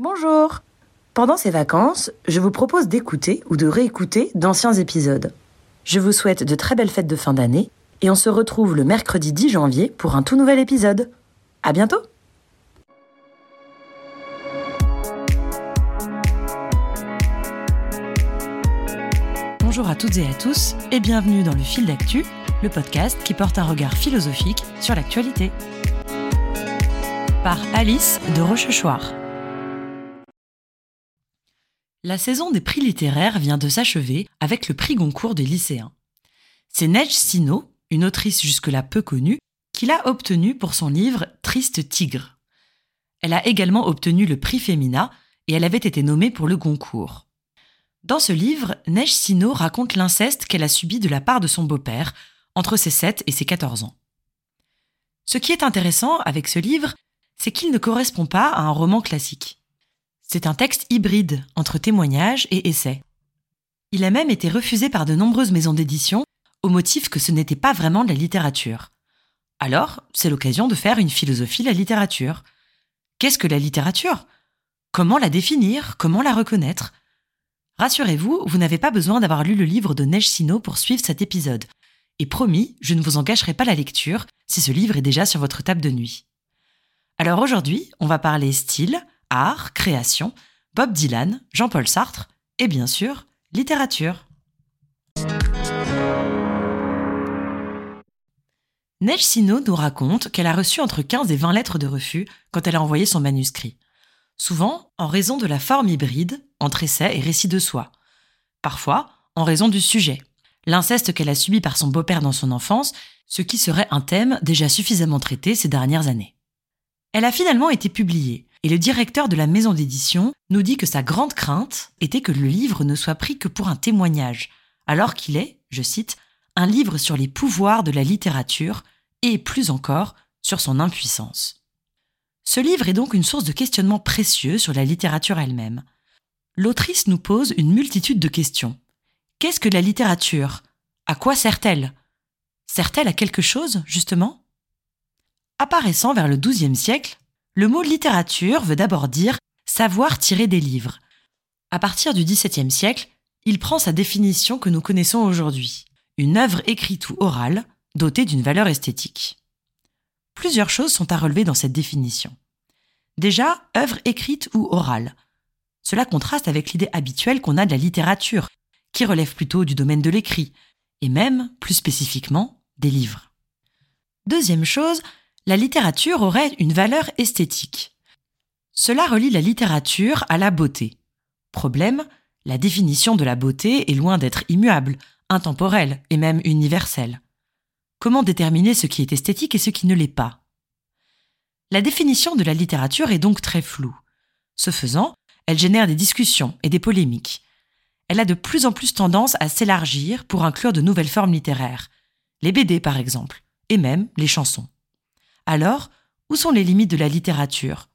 Bonjour Pendant ces vacances, je vous propose d'écouter ou de réécouter d'anciens épisodes. Je vous souhaite de très belles fêtes de fin d'année et on se retrouve le mercredi 10 janvier pour un tout nouvel épisode. À bientôt Bonjour à toutes et à tous et bienvenue dans le fil d'actu, le podcast qui porte un regard philosophique sur l'actualité. Par Alice de Rochechouart. La saison des prix littéraires vient de s'achever avec le prix Goncourt des lycéens. C'est Neige Sino, une autrice jusque-là peu connue, qui l'a obtenu pour son livre Triste Tigre. Elle a également obtenu le prix Femina et elle avait été nommée pour le Goncourt. Dans ce livre, Neige Sino raconte l'inceste qu'elle a subi de la part de son beau-père entre ses 7 et ses 14 ans. Ce qui est intéressant avec ce livre, c'est qu'il ne correspond pas à un roman classique. C'est un texte hybride entre témoignages et essais. Il a même été refusé par de nombreuses maisons d'édition au motif que ce n'était pas vraiment de la littérature. Alors, c'est l'occasion de faire une philosophie de la littérature. Qu'est-ce que la littérature? Comment la définir? Comment la reconnaître? Rassurez-vous, vous, n'avez pas besoin d'avoir lu le livre de Neige Sino pour suivre cet épisode. Et promis, je ne vous en gâcherai pas la lecture si ce livre est déjà sur votre table de nuit. Alors aujourd'hui, on va parler style, art, création, Bob Dylan, Jean-Paul Sartre et bien sûr, littérature. Neige Sino nous raconte qu'elle a reçu entre 15 et 20 lettres de refus quand elle a envoyé son manuscrit. Souvent en raison de la forme hybride entre essai et récit de soi. Parfois en raison du sujet, l'inceste qu'elle a subi par son beau-père dans son enfance, ce qui serait un thème déjà suffisamment traité ces dernières années. Elle a finalement été publiée, et le directeur de la maison d'édition nous dit que sa grande crainte était que le livre ne soit pris que pour un témoignage, alors qu'il est, je cite, un livre sur les pouvoirs de la littérature et plus encore sur son impuissance. Ce livre est donc une source de questionnement précieux sur la littérature elle-même. L'autrice nous pose une multitude de questions. Qu'est-ce que la littérature? À quoi sert-elle? Sert-elle à quelque chose, justement? Apparaissant vers le XIIe siècle, le mot littérature veut d'abord dire savoir tirer des livres. À partir du XVIIe siècle, il prend sa définition que nous connaissons aujourd'hui une œuvre écrite ou orale dotée d'une valeur esthétique. Plusieurs choses sont à relever dans cette définition. Déjà, œuvre écrite ou orale. Cela contraste avec l'idée habituelle qu'on a de la littérature, qui relève plutôt du domaine de l'écrit, et même, plus spécifiquement, des livres. Deuxième chose, la littérature aurait une valeur esthétique. Cela relie la littérature à la beauté. Problème, la définition de la beauté est loin d'être immuable, intemporel et même universel. Comment déterminer ce qui est esthétique et ce qui ne l'est pas? La définition de la littérature est donc très floue. Ce faisant, elle génère des discussions et des polémiques. Elle a de plus en plus tendance à s'élargir pour inclure de nouvelles formes littéraires, les BD par exemple, et même les chansons. Alors, où sont les limites de la littérature?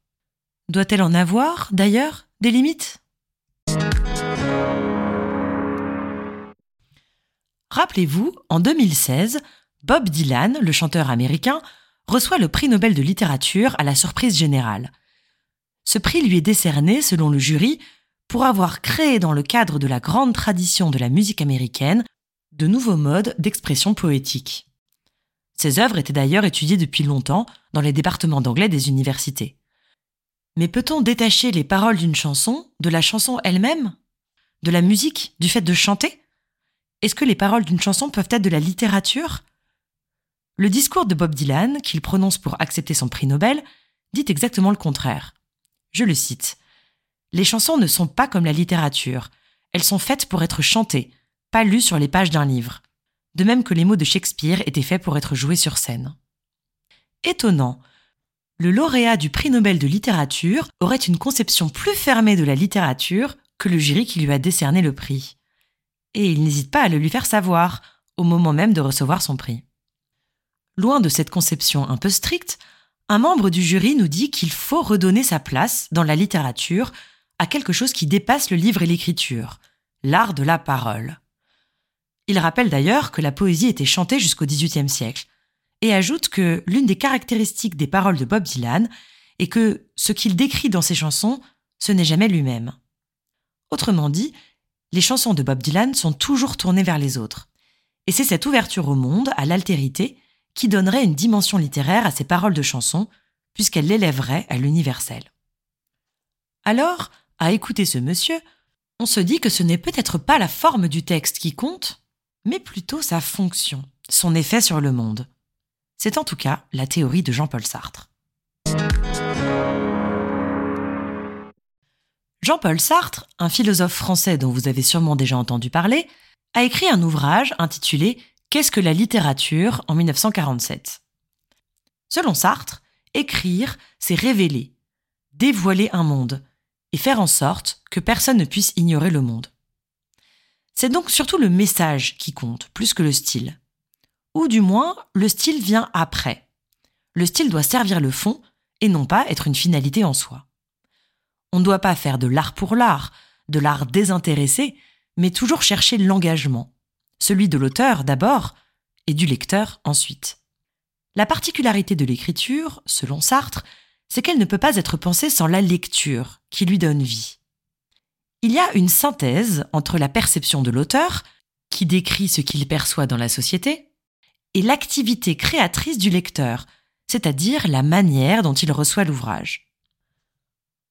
Doit-elle en avoir, d'ailleurs, des limites? Rappelez-vous, en 2016, Bob Dylan, le chanteur américain, reçoit le prix Nobel de littérature à la surprise générale. Ce prix lui est décerné, selon le jury, pour avoir créé dans le cadre de la grande tradition de la musique américaine de nouveaux modes d'expression poétique. Ses œuvres étaient d'ailleurs étudiées depuis longtemps dans les départements d'anglais des universités. Mais peut-on détacher les paroles d'une chanson de la chanson elle-même? De la musique? Du fait de chanter? Est-ce que les paroles d'une chanson peuvent être de la littérature? Le discours de Bob Dylan, qu'il prononce pour accepter son prix Nobel, dit exactement le contraire. Je le cite. Les chansons ne sont pas comme la littérature. Elles sont faites pour être chantées, pas lues sur les pages d'un livre. De même que les mots de Shakespeare étaient faits pour être joués sur scène. Étonnant. Le lauréat du prix Nobel de littérature aurait une conception plus fermée de la littérature que le jury qui lui a décerné le prix et il n'hésite pas à le lui faire savoir, au moment même de recevoir son prix. Loin de cette conception un peu stricte, un membre du jury nous dit qu'il faut redonner sa place dans la littérature à quelque chose qui dépasse le livre et l'écriture, l'art de la parole. Il rappelle d'ailleurs que la poésie était chantée jusqu'au XVIIIe siècle, et ajoute que l'une des caractéristiques des paroles de Bob Dylan est que ce qu'il décrit dans ses chansons, ce n'est jamais lui-même. Autrement dit, les chansons de Bob Dylan sont toujours tournées vers les autres. Et c'est cette ouverture au monde, à l'altérité, qui donnerait une dimension littéraire à ses paroles de chansons, puisqu'elle l'élèverait à l'universel. Alors, à écouter ce monsieur, on se dit que ce n'est peut-être pas la forme du texte qui compte, mais plutôt sa fonction, son effet sur le monde. C'est en tout cas la théorie de Jean-Paul Sartre. Jean-Paul Sartre, un philosophe français dont vous avez sûrement déjà entendu parler, a écrit un ouvrage intitulé Qu'est-ce que la littérature? en 1947 Selon Sartre, écrire, c'est révéler, dévoiler un monde et faire en sorte que personne ne puisse ignorer le monde. C'est donc surtout le message qui compte, plus que le style. Ou du moins, le style vient après. Le style doit servir le fond et non pas être une finalité en soi. On ne doit pas faire de l'art pour l'art, de l'art désintéressé, mais toujours chercher l'engagement, celui de l'auteur d'abord et du lecteur ensuite. La particularité de l'écriture, selon Sartre, c'est qu'elle ne peut pas être pensée sans la lecture qui lui donne vie. Il y a une synthèse entre la perception de l'auteur, qui décrit ce qu'il perçoit dans la société, et l'activité créatrice du lecteur, c'est-à-dire la manière dont il reçoit l'ouvrage.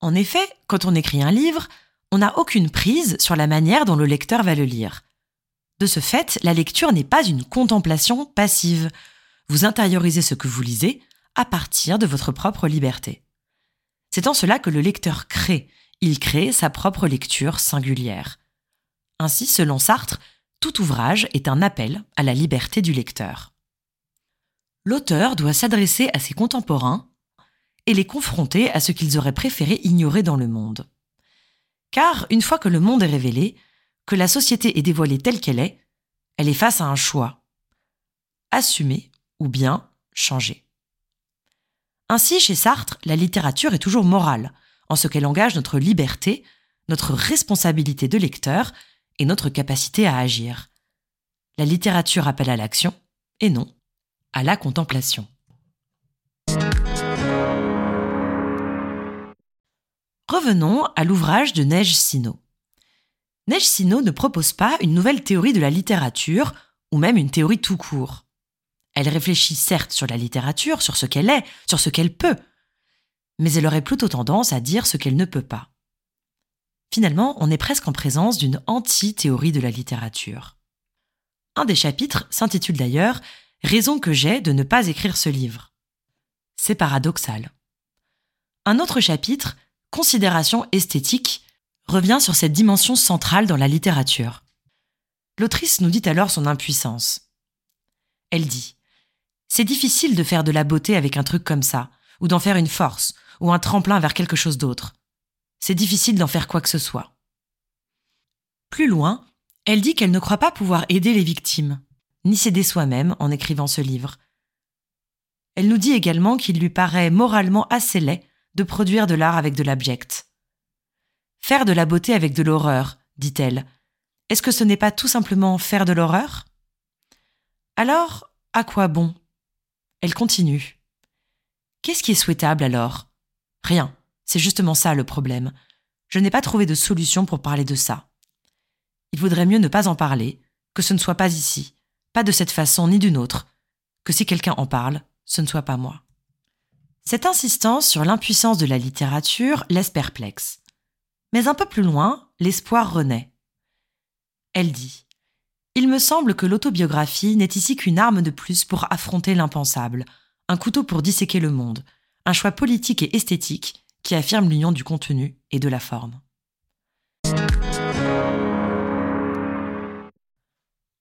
En effet, quand on écrit un livre, on n'a aucune prise sur la manière dont le lecteur va le lire. De ce fait, la lecture n'est pas une contemplation passive. Vous intériorisez ce que vous lisez à partir de votre propre liberté. C'est en cela que le lecteur crée, il crée sa propre lecture singulière. Ainsi, selon Sartre, tout ouvrage est un appel à la liberté du lecteur. L'auteur doit s'adresser à ses contemporains et les confronter à ce qu'ils auraient préféré ignorer dans le monde. Car une fois que le monde est révélé, que la société est dévoilée telle qu'elle est, elle est face à un choix. Assumer ou bien changer. Ainsi, chez Sartre, la littérature est toujours morale, en ce qu'elle engage notre liberté, notre responsabilité de lecteur et notre capacité à agir. La littérature appelle à l'action, et non à la contemplation. Revenons à l'ouvrage de Neige Sino. Neige Sino ne propose pas une nouvelle théorie de la littérature, ou même une théorie tout court. Elle réfléchit certes sur la littérature, sur ce qu'elle est, sur ce qu'elle peut, mais elle aurait plutôt tendance à dire ce qu'elle ne peut pas. Finalement, on est presque en présence d'une anti-théorie de la littérature. Un des chapitres s'intitule d'ailleurs Raison que j'ai de ne pas écrire ce livre. C'est paradoxal. Un autre chapitre considération esthétique revient sur cette dimension centrale dans la littérature. L'autrice nous dit alors son impuissance. Elle dit C'est difficile de faire de la beauté avec un truc comme ça, ou d'en faire une force, ou un tremplin vers quelque chose d'autre. C'est difficile d'en faire quoi que ce soit. Plus loin, elle dit qu'elle ne croit pas pouvoir aider les victimes, ni s'aider soi-même en écrivant ce livre. Elle nous dit également qu'il lui paraît moralement assez laid de produire de l'art avec de l'abject. Faire de la beauté avec de l'horreur, dit-elle. Est-ce que ce n'est pas tout simplement faire de l'horreur? Alors, à quoi bon? Elle continue. Qu'est-ce qui est souhaitable alors? Rien. C'est justement ça le problème. Je n'ai pas trouvé de solution pour parler de ça. Il vaudrait mieux ne pas en parler, que ce ne soit pas ici, pas de cette façon ni d'une autre, que si quelqu'un en parle, ce ne soit pas moi. Cette insistance sur l'impuissance de la littérature laisse perplexe. Mais un peu plus loin, l'espoir renaît. Elle dit Il me semble que l'autobiographie n'est ici qu'une arme de plus pour affronter l'impensable, un couteau pour disséquer le monde, un choix politique et esthétique qui affirme l'union du contenu et de la forme.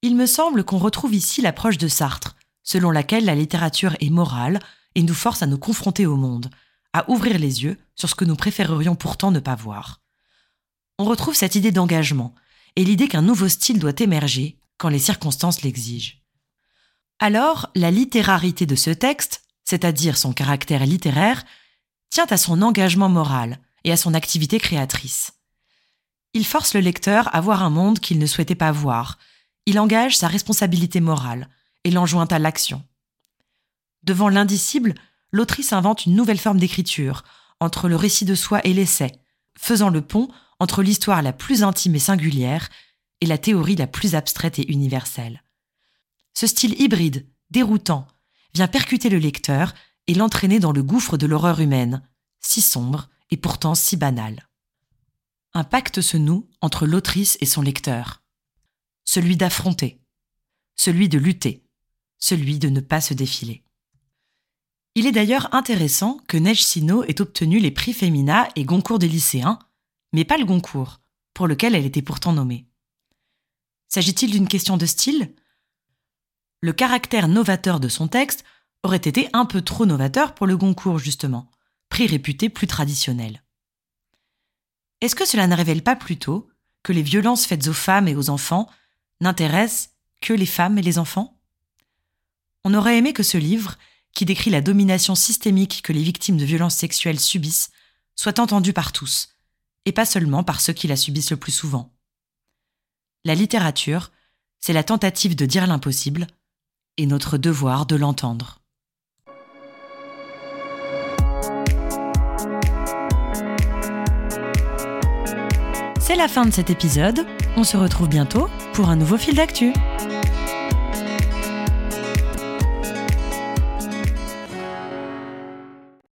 Il me semble qu'on retrouve ici l'approche de Sartre, selon laquelle la littérature est morale, et nous force à nous confronter au monde, à ouvrir les yeux sur ce que nous préférerions pourtant ne pas voir. On retrouve cette idée d'engagement et l'idée qu'un nouveau style doit émerger quand les circonstances l'exigent. Alors, la littérarité de ce texte, c'est-à-dire son caractère littéraire, tient à son engagement moral et à son activité créatrice. Il force le lecteur à voir un monde qu'il ne souhaitait pas voir, il engage sa responsabilité morale et l'enjoint à l'action. Devant l'indicible, l'autrice invente une nouvelle forme d'écriture, entre le récit de soi et l'essai, faisant le pont entre l'histoire la plus intime et singulière et la théorie la plus abstraite et universelle. Ce style hybride, déroutant, vient percuter le lecteur et l'entraîner dans le gouffre de l'horreur humaine, si sombre et pourtant si banal. Un pacte se noue entre l'autrice et son lecteur. Celui d'affronter, celui de lutter, celui de ne pas se défiler. Il est d'ailleurs intéressant que Neige Sino ait obtenu les prix Femina et Goncourt des lycéens, mais pas le Goncourt, pour lequel elle était pourtant nommée. S'agit-il d'une question de style? Le caractère novateur de son texte aurait été un peu trop novateur pour le Goncourt, justement, prix réputé plus traditionnel. Est-ce que cela ne révèle pas plutôt que les violences faites aux femmes et aux enfants n'intéressent que les femmes et les enfants? On aurait aimé que ce livre qui décrit la domination systémique que les victimes de violences sexuelles subissent, soit entendu par tous, et pas seulement par ceux qui la subissent le plus souvent. La littérature, c'est la tentative de dire l'impossible, et notre devoir de l'entendre. C'est la fin de cet épisode, on se retrouve bientôt pour un nouveau fil d'actu.